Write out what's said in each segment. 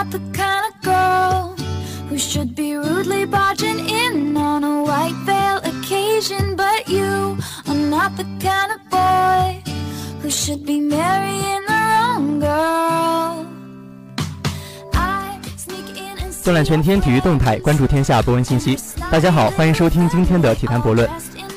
not the kind of girl who should be rudely barging in on a white veil occasion. But you are not the kind of boy who should be marrying the wrong girl. I sneak in and 纵览全天体育动态，关注天下博文信息。大家好，欢迎收听今天的体坛博论。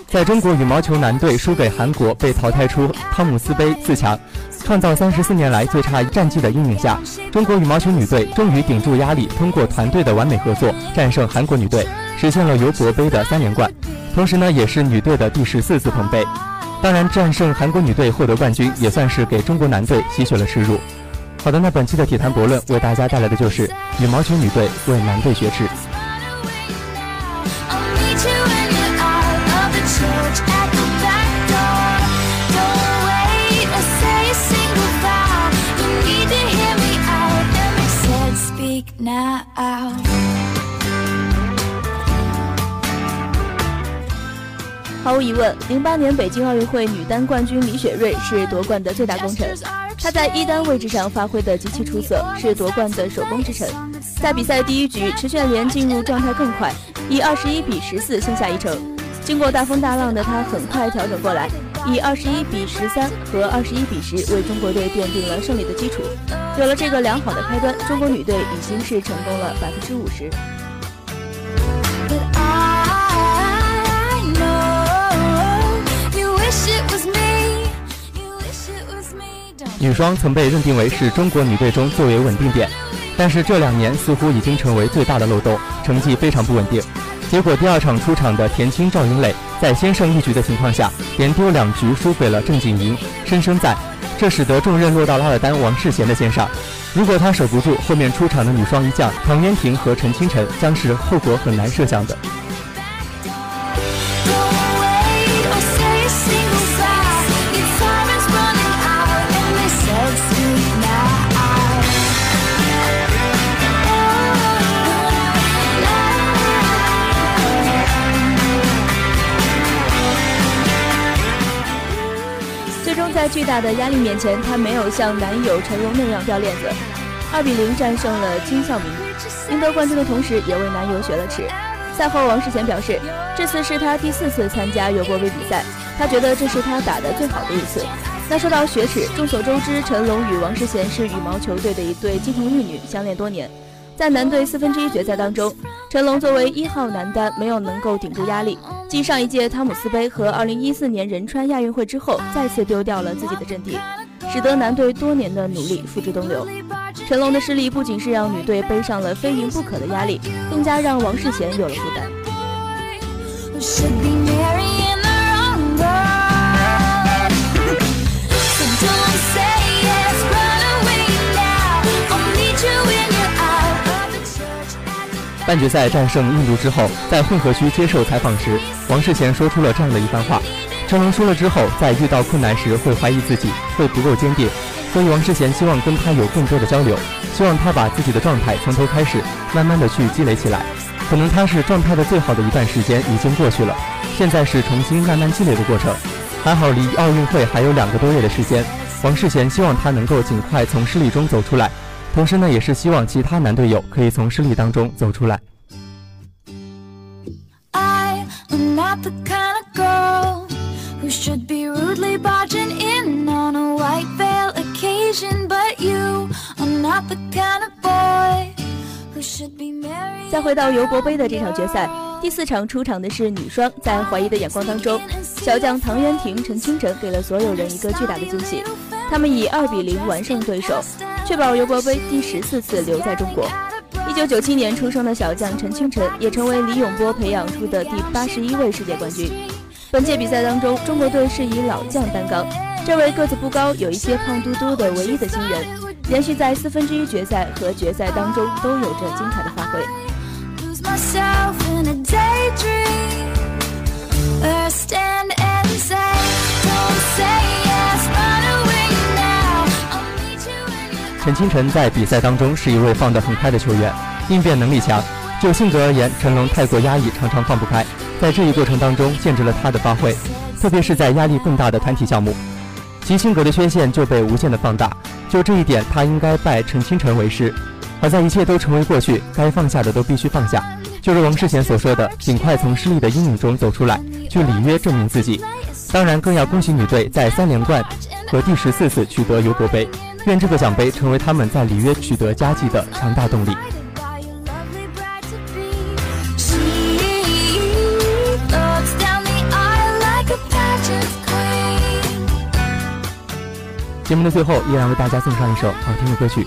在中国羽毛球男队输给韩国，被淘汰出汤姆斯杯四强，创造三十四年来最差战绩的阴影下，中国羽毛球女队终于顶住压力，通过团队的完美合作，战胜韩国女队，实现了尤伯杯的三连冠，同时呢，也是女队的第十四次捧杯。当然，战胜韩国女队获得冠军，也算是给中国男队吸取了耻辱。好的，那本期的体坛博论为大家带来的就是羽毛球女队为男队雪耻。毫无疑问，零八年北京奥运会女单冠军李雪芮是夺冠的最大功臣。她在一单位置上发挥的极其出色，是夺冠的首功之臣。在比赛第一局，池炫莲进入状态更快，以二十一比十四先下一城。经过大风大浪的她很快调整过来，以二十一比十三和二十一比十为中国队奠定了胜利的基础。有了这个良好的开端，中国女队已经是成功了百分之五十。女双曾被认定为是中国女队中最为稳定点，但是这两年似乎已经成为最大的漏洞，成绩非常不稳定。结果第二场出场的田青赵云磊在先胜一局的情况下，连丢两局输给了郑景莹、申生在，这使得重任落到拉尔丹王世贤的肩上。如果他守不住，后面出场的女双一将唐渊婷和陈清晨将是后果很难设想的。巨大的压力面前，她没有像男友陈龙那样掉链子，二比零战胜了金孝明，赢得冠军的同时也为男友雪了耻。赛后，王世贤表示，这次是他第四次参加尤伯杯比赛，他觉得这是他打得最好的一次。那说到雪耻，众所周知，陈龙与王世贤是羽毛球队的一对金童玉女，相恋多年。在男队四分之一决赛当中，陈龙作为一号男单没有能够顶住压力，继上一届汤姆斯杯和2014年仁川亚运会之后，再次丢掉了自己的阵地，使得男队多年的努力付之东流。陈龙的失利不仅是让女队背上了非赢不可的压力，更加让王世贤有了负担。半决赛战胜印度之后，在混合区接受采访时，王世贤说出了这样的一番话：成龙输了之后，在遇到困难时会怀疑自己，会不够坚定。所以王世贤希望跟他有更多的交流，希望他把自己的状态从头开始，慢慢的去积累起来。可能他是状态的最好的一段时间已经过去了，现在是重新慢慢积累的过程。还好离奥运会还有两个多月的时间，王世贤希望他能够尽快从失利中走出来，同时呢，也是希望其他男队友可以从失利当中走出来。I am not the kind of girl who should be rudely barging in on a white veil occasion, but you are not the kind of boy who should be married. 再回到尤伯杯的这场决赛，第四场出场的是女双，在怀疑的眼光当中，小将唐渊婷、陈清晨给了所有人一个巨大的惊喜，他们以二比零完胜对手，确保尤伯杯第十四次留在中国。一九九七年出生的小将陈清晨也成为李永波培养出的第八十一位世界冠军。本届比赛当中，中国队是以老将担纲，这位个子不高、有一些胖嘟嘟的唯一的新人，连续在四分之一决赛和决赛当中都有着精彩的发挥。myself in a daydream or I stand 陈清晨在比赛当中是一位放得很开的球员，应变能力强。就性格而言，成龙太过压抑，常常放不开。在这一过程当中，限制了他的发挥，特别是在压力更大的团体项目，其性格的缺陷就被无限的放大。就这一点，他应该拜陈清晨为师。好在一切都成为过去，该放下的都必须放下。就如王世贤所说的，尽快从失利的阴影中走出来，去里约证明自己。当然，更要恭喜女队在三连冠和第十四次取得尤伯杯，愿这个奖杯成为他们在里约取得佳绩的强大动力。节目的最后，依然为大家送上一首好听的歌曲。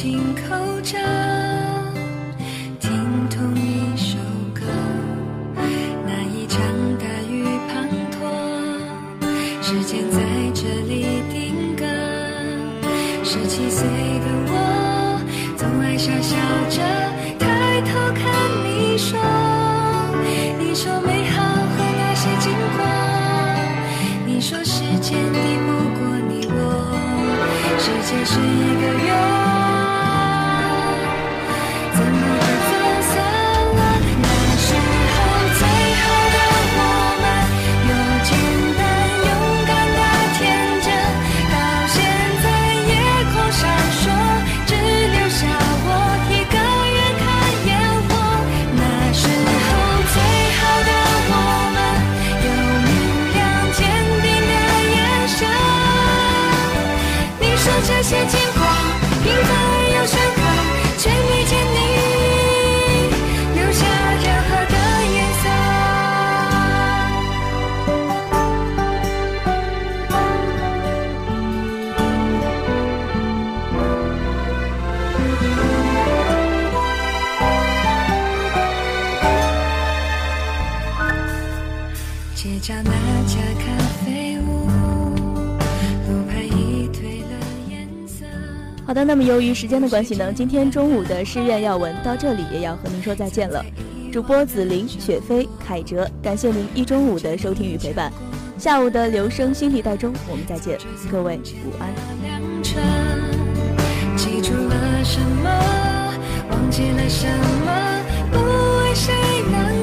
紧口着听同一首歌那一场大雨滂沱时间在这里定格十七岁的我总爱傻笑着抬头看你说你说美好和那些经过你说时间敌不过你我世界是一个圆好的，那么由于时间的关系呢，今天中午的诗苑要闻到这里也要和您说再见了。主播紫菱、雪飞、凯哲，感谢您一中午的收听与陪伴。下午的留声新地带中，我们再见，各位午安。记住了什么？忘记了什么？不为谁难